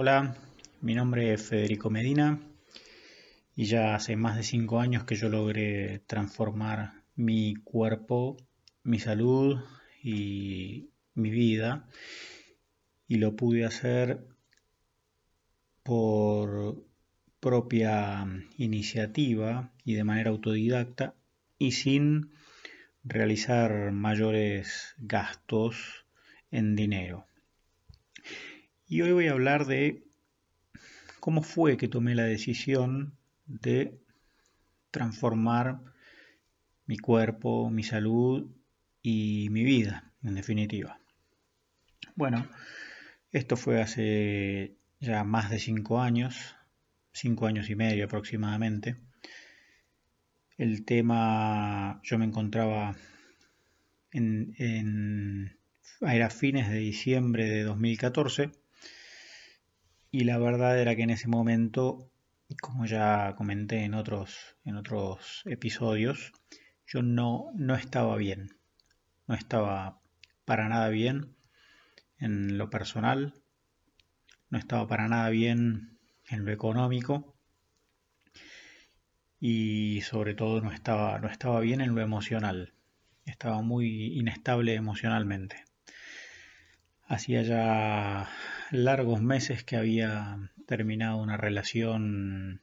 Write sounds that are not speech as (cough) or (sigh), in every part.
Hola, mi nombre es Federico Medina y ya hace más de cinco años que yo logré transformar mi cuerpo, mi salud y mi vida y lo pude hacer por propia iniciativa y de manera autodidacta y sin realizar mayores gastos en dinero. Y hoy voy a hablar de cómo fue que tomé la decisión de transformar mi cuerpo, mi salud y mi vida, en definitiva. Bueno, esto fue hace ya más de cinco años, cinco años y medio aproximadamente. El tema, yo me encontraba en, en era fines de diciembre de 2014 y la verdad era que en ese momento, como ya comenté en otros, episodios, yo no, no estaba bien. No estaba para nada bien en lo personal. No estaba para nada bien en lo económico. Y sobre todo no estaba, no estaba bien en lo emocional. Estaba muy inestable emocionalmente. Hacía ya largos meses que había terminado una relación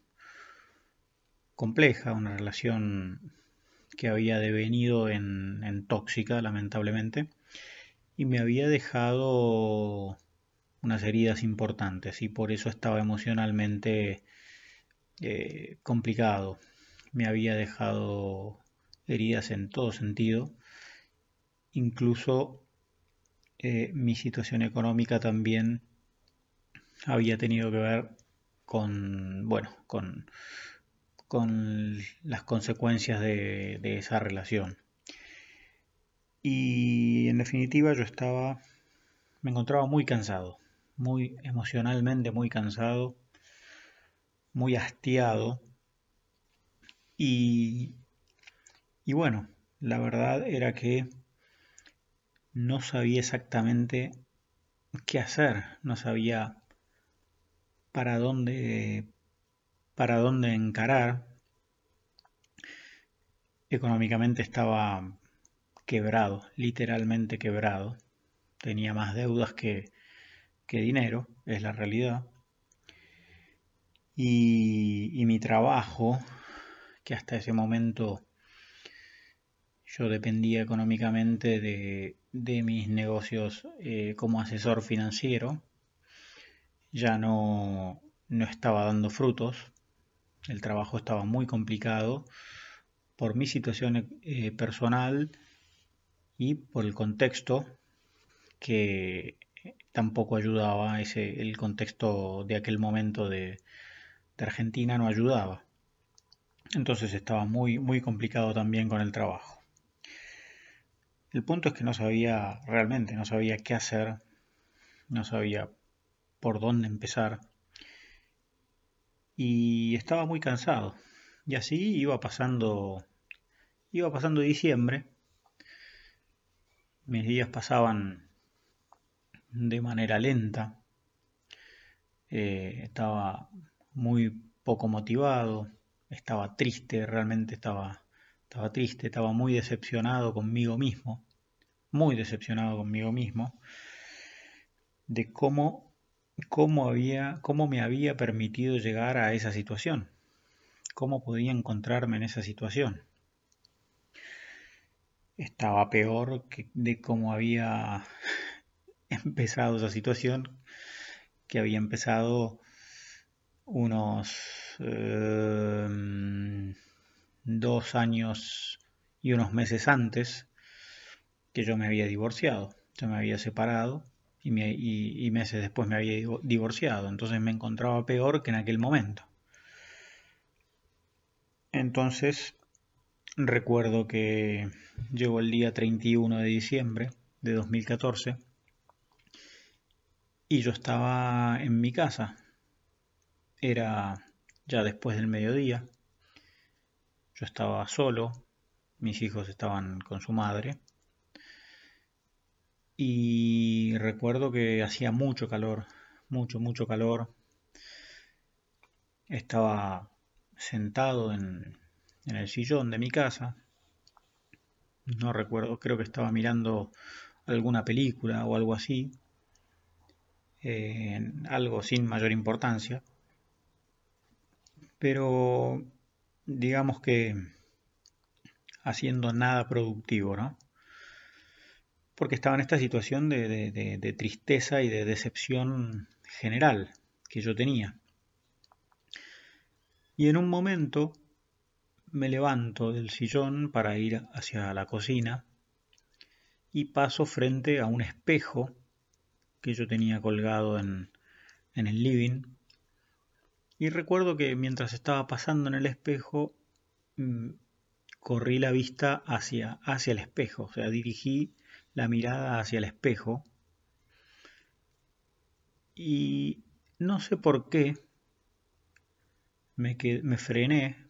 compleja, una relación que había devenido en, tóxica, lamentablemente, y me había dejado unas heridas importantes y por eso estaba emocionalmente eh, complicado. Me había dejado heridas en todo sentido, incluso eh, mi situación económica también había tenido que ver con, bueno, con, con las consecuencias de, esa relación. Y en definitiva yo estaba, me encontraba muy cansado, muy emocionalmente muy cansado, muy hastiado. Y, y bueno, la verdad era que no sabía exactamente qué hacer, no sabía para dónde, para dónde encarar. Económicamente estaba quebrado, literalmente quebrado. Tenía más deudas que, que dinero, es la realidad. Y, y, mi trabajo, que hasta ese momento yo dependía económicamente de, de mis negocios eh, como asesor financiero, ya no, no estaba dando frutos, el trabajo estaba muy complicado por mi situación eh, personal y por el contexto que tampoco ayudaba, ese, el contexto de aquel momento de, de Argentina no ayudaba. Entonces estaba muy, muy complicado también con el trabajo. El punto es que no sabía realmente, no sabía qué hacer, no sabía por dónde empezar. Y estaba muy cansado. Y así iba pasando iba pasando diciembre. Mis días pasaban de manera lenta. Eh, estaba muy poco motivado, estaba triste, realmente estaba, estaba triste, estaba muy decepcionado conmigo mismo, muy decepcionado conmigo mismo, de cómo cómo, había, cómo me había permitido llegar a esa situación, cómo podía encontrarme en esa situación. Estaba peor que de cómo había (laughs) empezado esa situación, que había empezado unos em, dos años y unos meses antes que yo me había divorciado, yo me había separado y, meses después me había divorciado, entonces me encontraba peor que en aquel momento. Entonces recuerdo que llegó el día 31 de diciembre de 2014 y yo estaba en mi casa. Era ya después del mediodía. Yo estaba solo, mis hijos estaban con su madre y recuerdo que hacía mucho calor, mucho, mucho calor. Estaba sentado en, el sillón de mi casa. No recuerdo, creo que estaba mirando alguna película o algo así. Algo sin mayor importancia. Pero digamos que haciendo nada productivo, ¿no? Porque estaba en esta situación de, tristeza y de decepción general que yo tenía. Y en un momento me levanto del sillón para ir hacia la cocina y paso frente a un espejo que yo tenía colgado en, el living. Y recuerdo que mientras estaba pasando en el espejo mm, corrí la vista hacia, hacia el espejo, o sea, dirigí la mirada hacia el espejo y no sé por qué me, me frené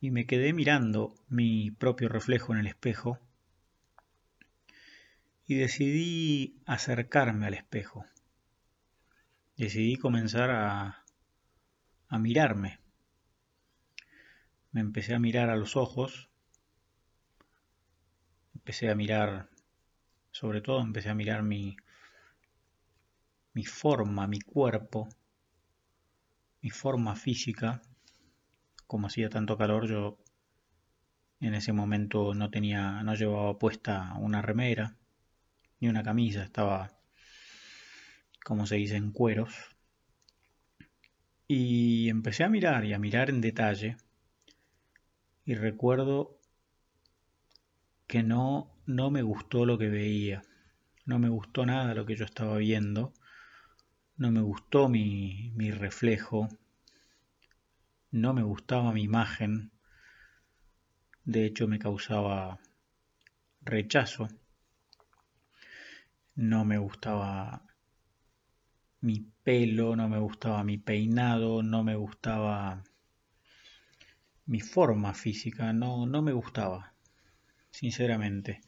y me quedé mirando mi propio reflejo en el espejo y decidí acercarme al espejo. Decidí comenzar a, a mirarme me empecé a mirar a los ojos, empecé a mirar, sobre todo empecé a mirar mi, mi forma, mi cuerpo, mi forma física. Como hacía tanto calor, yo en ese momento no tenía, no llevaba puesta una remera ni una camisa, estaba, como se dice, en cueros. Y empecé a mirar y a mirar en detalle y recuerdo que no, no me gustó lo que veía, no me gustó nada lo que yo estaba viendo, no me gustó mi, mi reflejo, no me gustaba mi imagen, de hecho me causaba rechazo, no me gustaba mi pelo, no me gustaba mi peinado, no me gustaba mi forma física no, no me gustaba, sinceramente.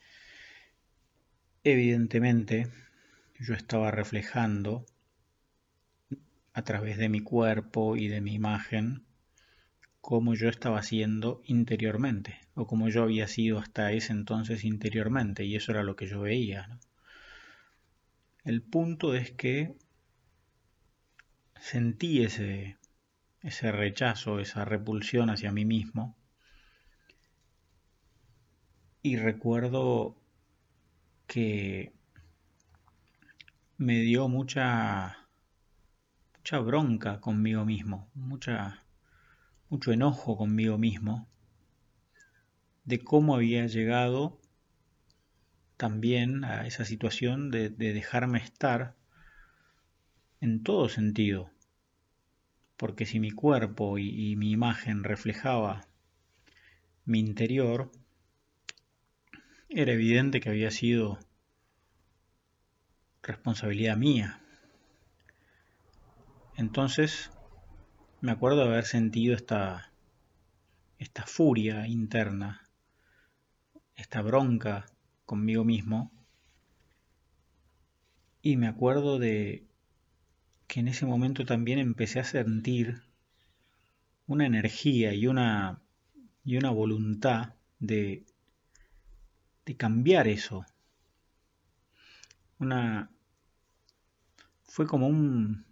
Evidentemente, yo estaba reflejando a través de mi cuerpo y de mi imagen cómo yo estaba siendo interiormente, o como yo había sido hasta ese entonces interiormente, y eso era lo que yo veía. El punto es que sentí ese, ese rechazo, esa repulsión hacia mí mismo. Y recuerdo que me dio mucha mucha bronca conmigo mismo, mucha mucho enojo conmigo mismo de cómo había llegado también a esa situación de, de dejarme estar en todo sentido. Porque si mi cuerpo y, mi imagen reflejaba mi interior, era evidente que había sido responsabilidad mía. Entonces, me acuerdo de haber sentido esta, esta furia interna, esta bronca conmigo mismo, y me acuerdo de que en ese momento también empecé a sentir una energía y una, y una voluntad de, de cambiar eso. Una, fue como un,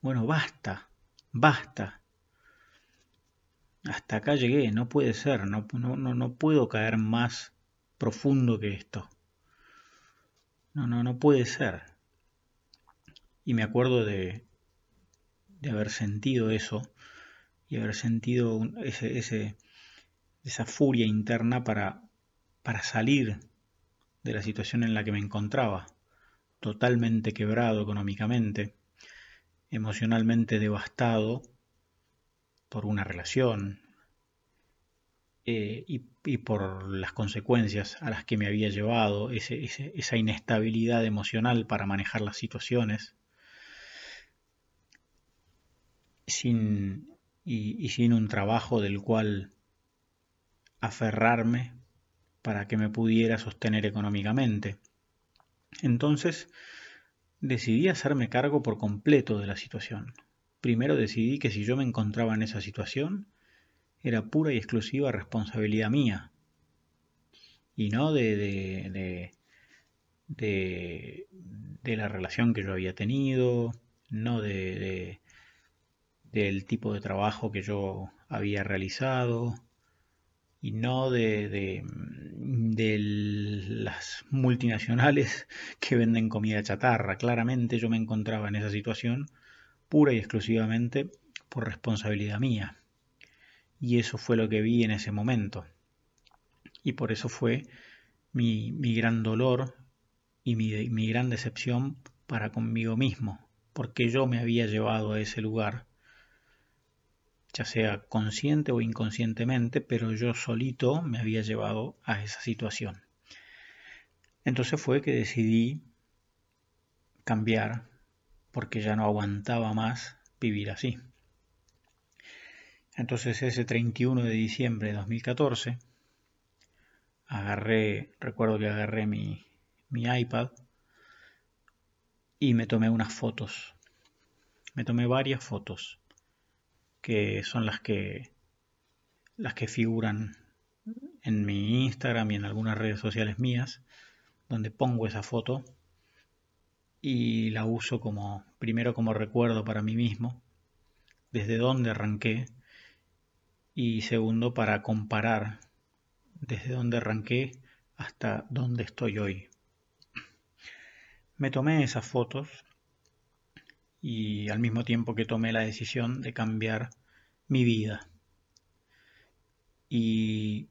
bueno, basta, basta. Hasta acá llegué, no puede ser, no, no, no puedo caer más profundo que esto. No, no, no puede ser. Y me acuerdo de, de haber sentido eso y haber sentido ese, ese, esa furia interna para, para salir de la situación en la que me encontraba, totalmente quebrado económicamente, emocionalmente devastado por una relación eh, y, por las consecuencias a las que me había llevado, esa inestabilidad emocional para manejar las situaciones sin, y, sin un trabajo del cual aferrarme para que me pudiera sostener económicamente. Entonces, decidí hacerme cargo por completo de la situación. Primero decidí que si yo me encontraba en esa situación, era pura y exclusiva responsabilidad mía y no de, de, de, de, la relación que yo había tenido, no de, del tipo de trabajo que yo había realizado y no de, de, de, las multinacionales (laughs) que venden comida chatarra. Claramente yo me encontraba en esa situación pura y exclusivamente por responsabilidad mía. Y eso fue lo que vi en ese momento. Y por eso fue mi, mi gran dolor y mi, mi gran decepción para conmigo mismo, porque yo me había llevado a ese lugar, ya sea consciente o inconscientemente, pero yo solito me había llevado a esa situación. Entonces fue que decidí cambiar porque ya no aguantaba más vivir así. Entonces ese 31 de diciembre de 2014 agarré, recuerdo que agarré mi, mi iPad y me tomé unas fotos. Me tomé varias fotos que son las que las que figuran en mi Instagram y en algunas redes sociales mías, donde pongo esa foto y la uso como primero como recuerdo para mí mismo, desde dónde arranqué y segundo para comparar desde dónde arranqué hasta dónde estoy hoy. Me tomé esas fotos y al mismo tiempo que tomé la decisión de cambiar mi vida. Y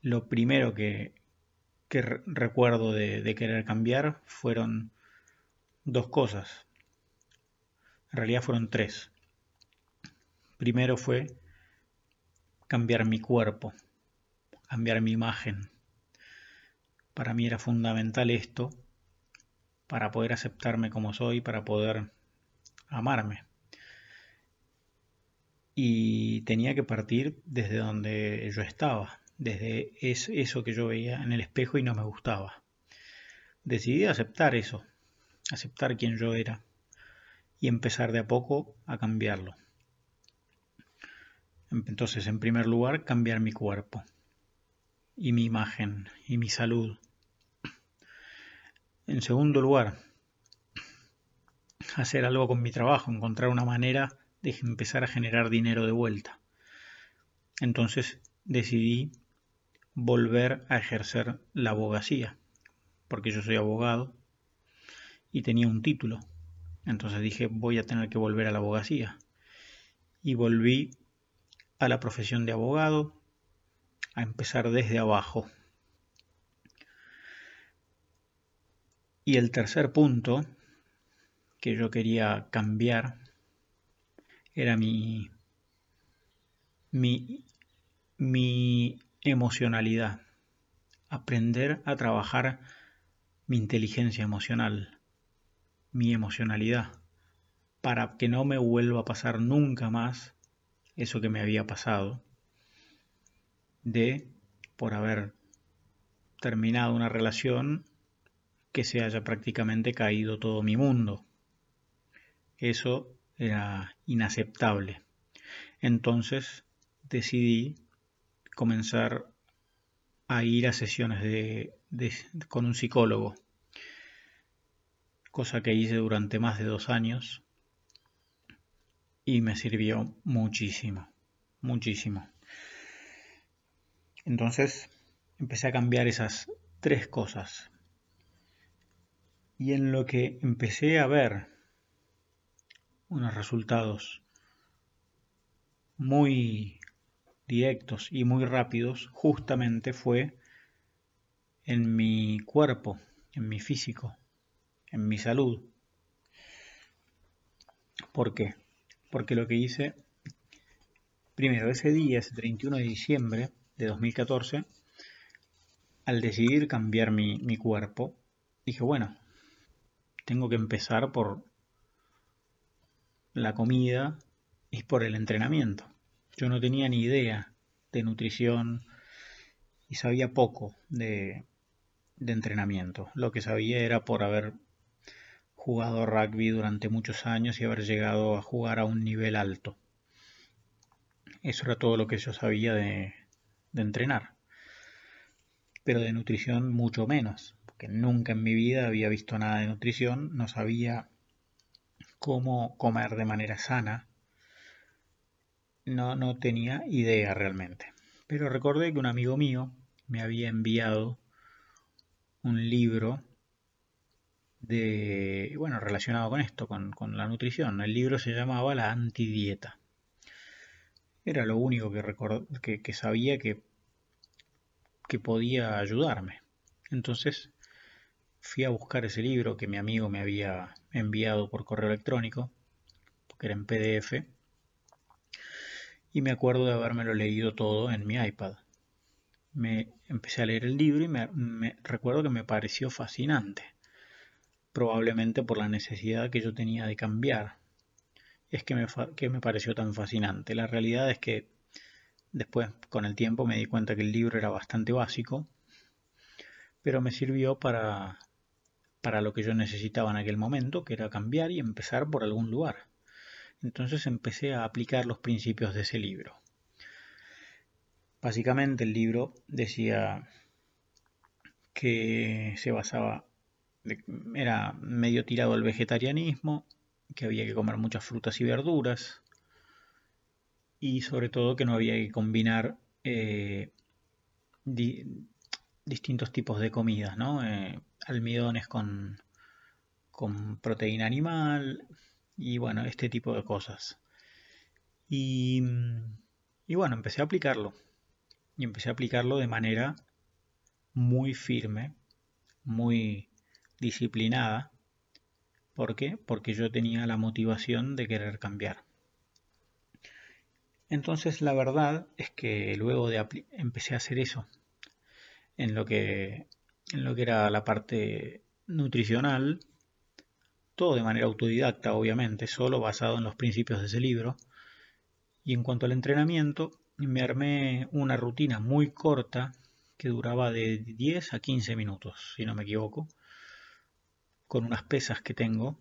lo primero que, recuerdo de, de querer cambiar fueron dos cosas. En realidad fueron tres. Primero fue cambiar mi cuerpo, cambiar mi imagen. Para mí era fundamental esto para poder aceptarme como soy, para poder amarme. Y tenía que partir desde donde yo estaba, desde eso que yo veía en el espejo y no me gustaba. Decidí aceptar eso, aceptar quién yo era y empezar de a poco a cambiarlo. Entonces, en primer lugar, cambiar mi cuerpo y mi imagen y mi salud. En segundo lugar, hacer algo con mi trabajo, encontrar una manera de empezar a generar dinero de vuelta. Entonces decidí volver a ejercer la abogacía, porque yo soy abogado y tenía un título. Entonces dije, voy a tener que volver a la abogacía. Y volví a la profesión de abogado, a empezar desde abajo. Y el tercer punto que yo quería cambiar era mi, mi, mi emocionalidad. Aprender a trabajar mi inteligencia emocional, mi emocionalidad, para que no me vuelva a pasar nunca más eso que me había pasado, de por haber terminado una relación que se haya prácticamente caído todo mi mundo. Eso era inaceptable. Entonces decidí comenzar a ir a sesiones de, con un psicólogo, cosa que hice durante más de dos años y me sirvió muchísimo, muchísimo. Entonces empecé a cambiar esas tres cosas. Y en lo que empecé a ver unos resultados muy directos y muy rápidos, justamente fue en mi cuerpo, en mi físico, en mi salud. ¿Por qué? porque lo que hice, primero, ese día, ese 31 de diciembre de 2014, al decidir cambiar mi, mi cuerpo, dije, bueno, tengo que empezar por la comida y por el entrenamiento. Yo no tenía ni idea de nutrición y sabía poco de, de entrenamiento. Lo que sabía era por haber jugado rugby durante muchos años y haber llegado a jugar a un nivel alto. Eso era todo lo que yo sabía de, de entrenar. Pero de nutrición mucho menos, porque nunca en mi vida había visto nada de nutrición, no sabía cómo comer de manera sana. No, no tenía idea realmente. Pero recordé que un amigo mío me había enviado un libro de, bueno, relacionado con esto, con, la nutrición. El libro se llamaba La antidieta. Era lo único que, que, sabía que, que podía ayudarme. Entonces fui a buscar ese libro que mi amigo me había enviado por correo electrónico, porque era en PDF, y me acuerdo de habérmelo leído todo en mi iPad. Me empecé a leer el libro y me recuerdo que me pareció fascinante probablemente por la necesidad que yo tenía de cambiar. Es que me, que me pareció tan fascinante. La realidad es que después, con el tiempo, me di cuenta que el libro era bastante básico, pero me sirvió para, para lo que yo necesitaba en aquel momento, que era cambiar y empezar por algún lugar. Entonces empecé a aplicar los principios de ese libro. Básicamente el libro decía que se basaba era medio tirado al vegetarianismo, que había que comer muchas frutas y verduras, y sobre todo que no había que combinar eh, distintos tipos de comidas, ¿no? Eh, almidones con, con proteína animal y bueno, este tipo de cosas. Y, y bueno, empecé a aplicarlo. Y empecé a aplicarlo de manera muy firme, muy, disciplinada. ¿Por qué? Porque yo tenía la motivación de querer cambiar. Entonces la verdad es que luego de empecé a hacer eso en lo que en lo que era la parte nutricional, todo de manera autodidacta, obviamente, solo basado en los principios de ese libro. Y en cuanto al entrenamiento, me armé una rutina muy corta que duraba de 10 a 15 minutos, si no me equivoco, con unas pesas que tengo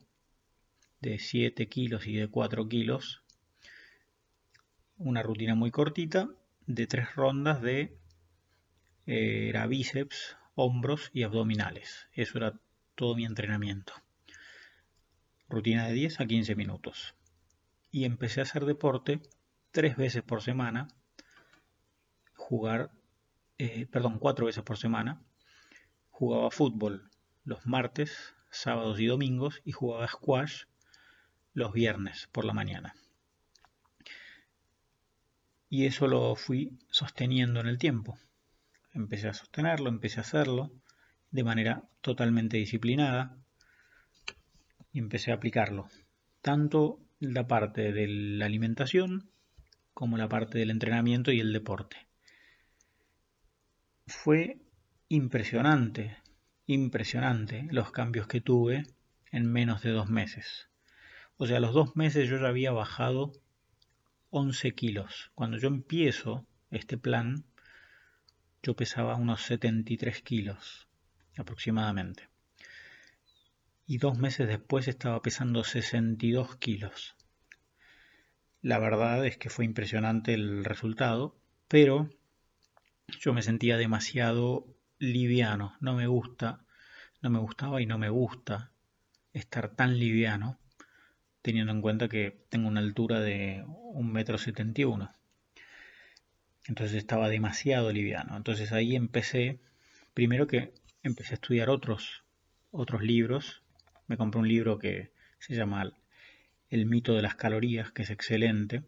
de 7 kilos y de 4 kilos. Una rutina muy cortita de tres rondas de era bíceps, hombros y abdominales. Eso era todo mi entrenamiento. Rutina de 10 a 15 minutos. Y empecé a hacer deporte tres veces por semana. Jugar, eh, perdón, cuatro veces por semana. Jugaba fútbol los martes, sábados y domingos y jugaba squash los viernes por la mañana. Y eso lo fui sosteniendo en el tiempo. Empecé a sostenerlo, empecé a hacerlo de manera totalmente disciplinada y empecé a aplicarlo. Tanto la parte de la alimentación como la parte del entrenamiento y el deporte. Fue impresionante impresionante los cambios que tuve en menos de dos meses. O sea, a los dos meses yo ya había bajado 11 kilos. Cuando yo empiezo este plan, yo pesaba unos 73 kilos aproximadamente. Y dos meses después estaba pesando 62 kilos. La verdad es que fue impresionante el resultado, pero yo me sentía demasiado liviano. No me gusta, no me gustaba y no me gusta estar tan liviano, teniendo en cuenta que tengo una altura de un metro setenta y uno. Entonces estaba demasiado liviano. Entonces ahí empecé, primero que empecé a estudiar otros, otros libros. Me compré un libro que se llama El mito de las calorías, que es excelente,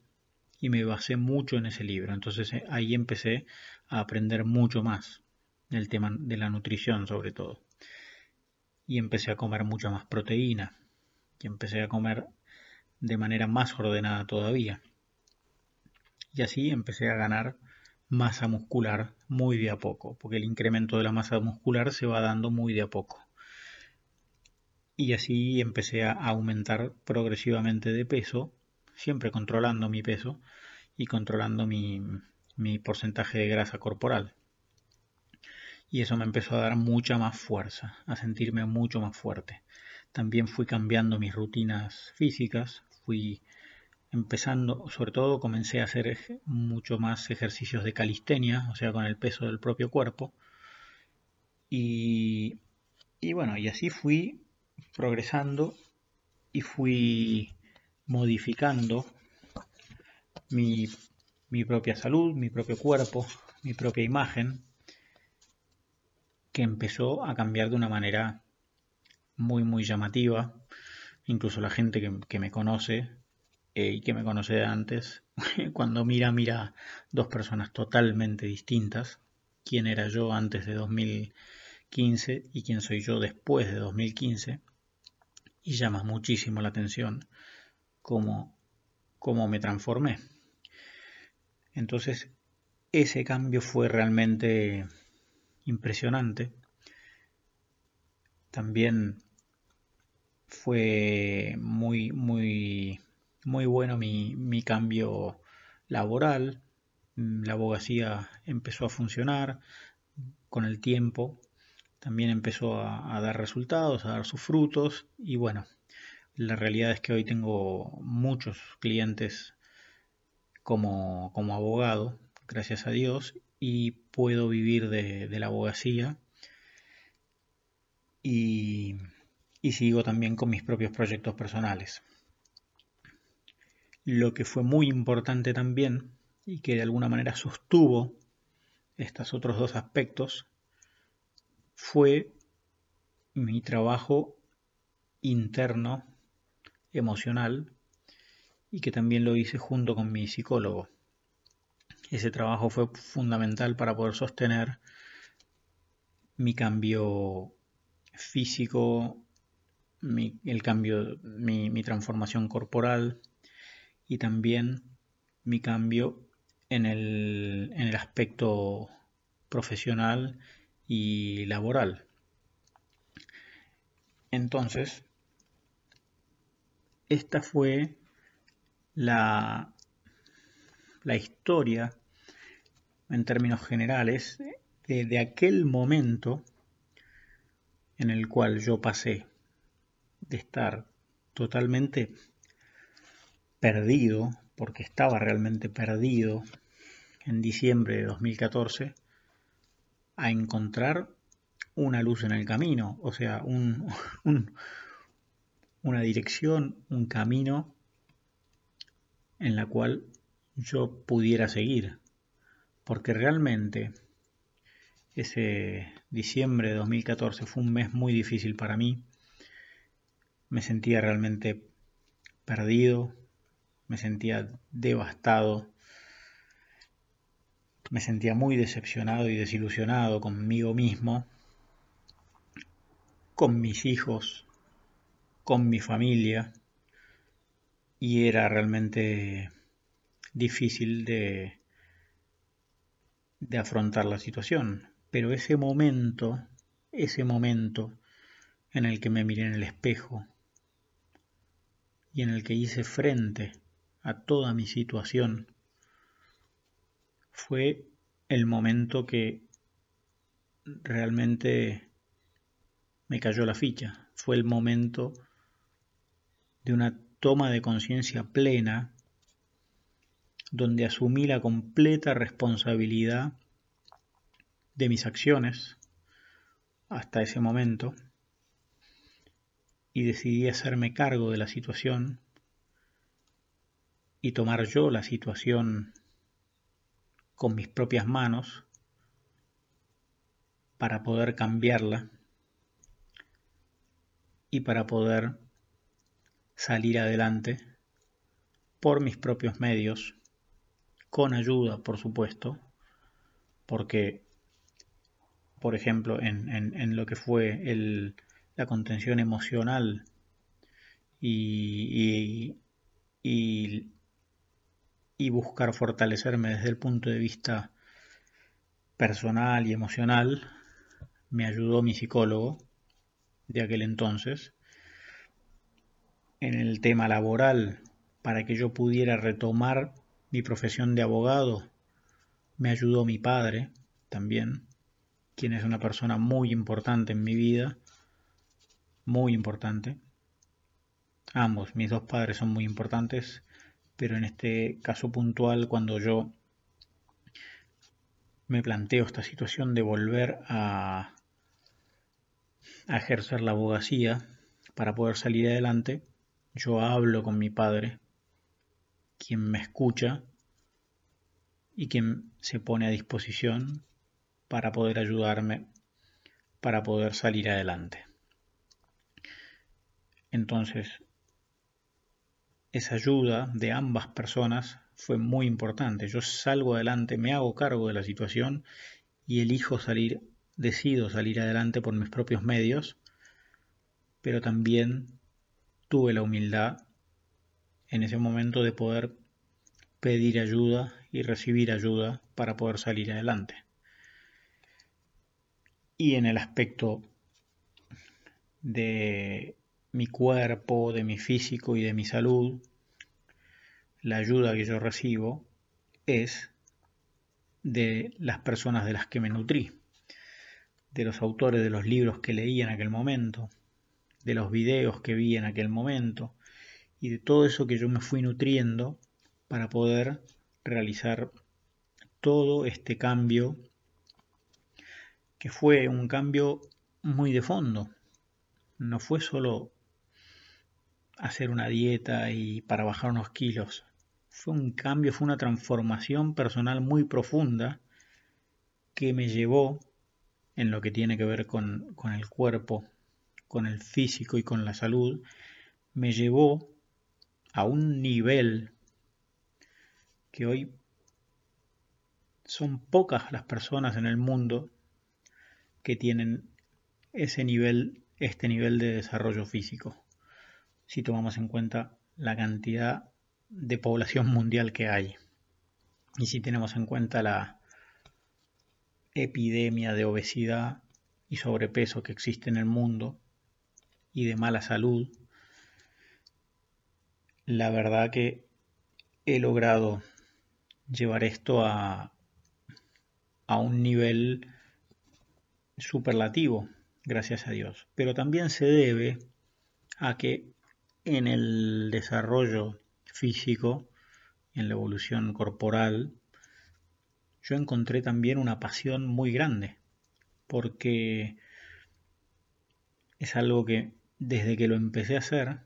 y me basé mucho en ese libro. Entonces eh, ahí empecé a aprender mucho más el tema de la nutrición sobre todo. Y empecé a comer mucha más proteína. Y empecé a comer de manera más ordenada todavía. Y así empecé a ganar masa muscular muy de a poco, porque el incremento de la masa muscular se va dando muy de a poco. Y así empecé a aumentar progresivamente de peso, siempre controlando mi peso y controlando mi, mi porcentaje de grasa corporal y eso me empezó a dar mucha más fuerza, a sentirme mucho más fuerte. también fui cambiando mis rutinas físicas, fui empezando, sobre todo comencé a hacer mucho más ejercicios de calistenia, o sea, con el peso del propio cuerpo. Y, y bueno, y así fui progresando y fui modificando mi, mi propia salud, mi propio cuerpo, mi propia imagen, que empezó a cambiar de una manera muy, muy llamativa. Incluso la gente que, me conoce eh, y que me conoce antes, (laughs) cuando mira, mira dos personas totalmente distintas. Quién era yo antes de 2015 y quién soy yo después de 2015. Y llama muchísimo la atención cómo, cómo me transformé. Entonces, ese cambio fue realmente impresionante. También fue muy, muy, muy bueno mi, mi cambio laboral. La abogacía empezó a funcionar con el tiempo. También empezó a, a dar resultados, a dar sus frutos. Y bueno, la realidad es que hoy tengo muchos clientes como, como abogado, gracias a Dios, y puedo vivir de, la abogacía. Y, y sigo también con mis propios proyectos personales. Lo que fue muy importante también y que de alguna manera sostuvo estos otros dos aspectos fue mi trabajo interno emocional y que también lo hice junto con mi psicólogo. Ese trabajo fue fundamental para poder sostener mi cambio físico, mi, el cambio, mi, mi transformación corporal y también mi cambio en el, en el aspecto profesional y laboral. Entonces, esta fue la, la historia, en términos generales, de, aquel momento en el cual yo pasé de estar totalmente perdido, porque estaba realmente perdido en diciembre de 2014, a encontrar una luz en el camino, o sea, (laughs) un, una dirección, un camino en la cual yo pudiera seguir. Porque realmente ese diciembre de 2014 fue un mes muy difícil para mí. Me sentía realmente perdido, me sentía devastado, me sentía muy decepcionado y desilusionado conmigo mismo, con mis hijos, con mi familia, y era realmente difícil de, de afrontar la situación. Pero ese momento, ese momento en el que me miré en el espejo y en el que hice frente a toda mi situación, fue el momento que realmente me cayó la ficha. Fue el momento de una toma de conciencia plena, donde asumí la completa responsabilidad de mis acciones hasta ese momento y decidí hacerme cargo de la situación y tomar yo la situación con mis propias manos para poder cambiarla y para poder salir adelante por mis propios medios, con ayuda, por supuesto, porque, por ejemplo, en, lo que fue el, la contención emocional y, y buscar fortalecerme desde el punto de vista personal y emocional, me ayudó mi psicólogo de aquel entonces en el tema laboral para que yo pudiera retomar mi profesión de abogado, me ayudó mi padre también, quien es una persona muy importante en mi vida, muy importante. Ambos, mis dos padres son muy importantes, pero en este caso puntual, cuando yo me planteo esta situación de volver a, a ejercer la abogacía para poder salir adelante, yo hablo con mi padre, quien me escucha y quien se pone a disposición para poder ayudarme, para poder salir adelante. Entonces, esa ayuda de ambas personas fue muy importante. Yo salgo adelante, me hago cargo de la situación y elijo salir, decido salir adelante por mis propios medios, pero también tuve la humildad en ese momento de poder pedir ayuda y recibir ayuda para poder salir adelante. Y en el aspecto de mi cuerpo, de mi físico y de mi salud, la ayuda que yo recibo es de las personas de las que me nutrí, de los autores de los libros que leí en aquel momento, de los videos que vi en aquel momento y de todo eso que yo me fui nutriendo para poder realizar todo este cambio que fue un cambio muy de fondo. No fue solo hacer una dieta y para bajar unos kilos. Fue un cambio, fue una transformación personal muy profunda que me llevó en lo que tiene que ver con, con el cuerpo, con el físico y con la salud, me llevó a un nivel que hoy son pocas las personas en el mundo que tienen ese nivel, este nivel de desarrollo físico si tomamos en cuenta la cantidad de población (laughs) mundial que hay y si tenemos en cuenta la epidemia de obesidad y sobrepeso que existe en el mundo y de mala salud, la verdad que he logrado llevar esto a, a un nivel superlativo, gracias a Dios. Pero también se debe a que en el desarrollo físico, en la evolución corporal, yo encontré también una pasión muy grande, porque es algo que desde que lo empecé a hacer,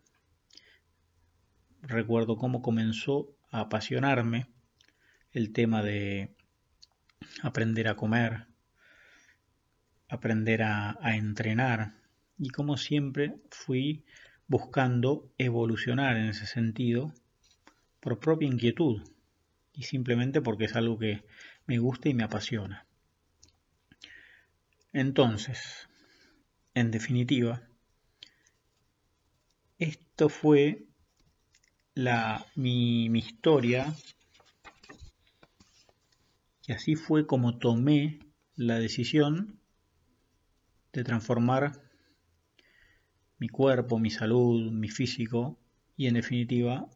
recuerdo cómo comenzó a apasionarme el tema de aprender a comer, aprender a, a entrenar, y como siempre fui buscando evolucionar en ese sentido por propia inquietud y simplemente porque es algo que me gusta y me apasiona. Entonces, en definitiva, esto fue la, mi, mi historia y así fue como tomé la decisión de transformar mi cuerpo, mi salud, mi físico y en definitiva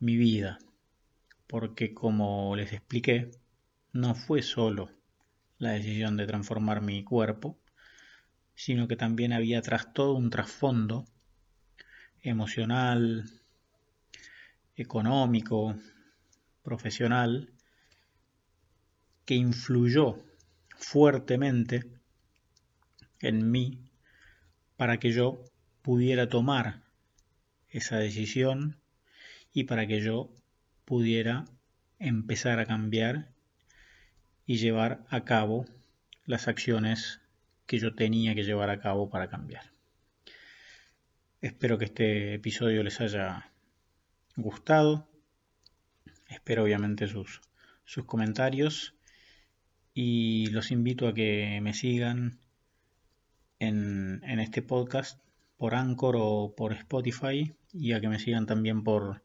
mi vida. Porque como les expliqué, no fue solo la decisión de transformar mi cuerpo, sino que también había tras todo un trasfondo emocional, económico, profesional, que influyó fuertemente en mí para que yo pudiera tomar esa decisión y para que yo pudiera empezar a cambiar y llevar a cabo las acciones que yo tenía que llevar a cabo para cambiar. Espero que este episodio les haya gustado. Espero obviamente sus, sus comentarios y los invito a que me sigan en, este podcast por Anchor o por Spotify y a que me sigan también por,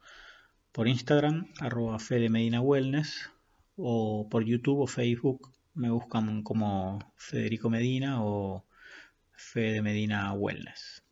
por Instagram, arroba Fede Medina Wellness o por YouTube o Facebook me buscan como Federico Medina o Fede Medina Wellness.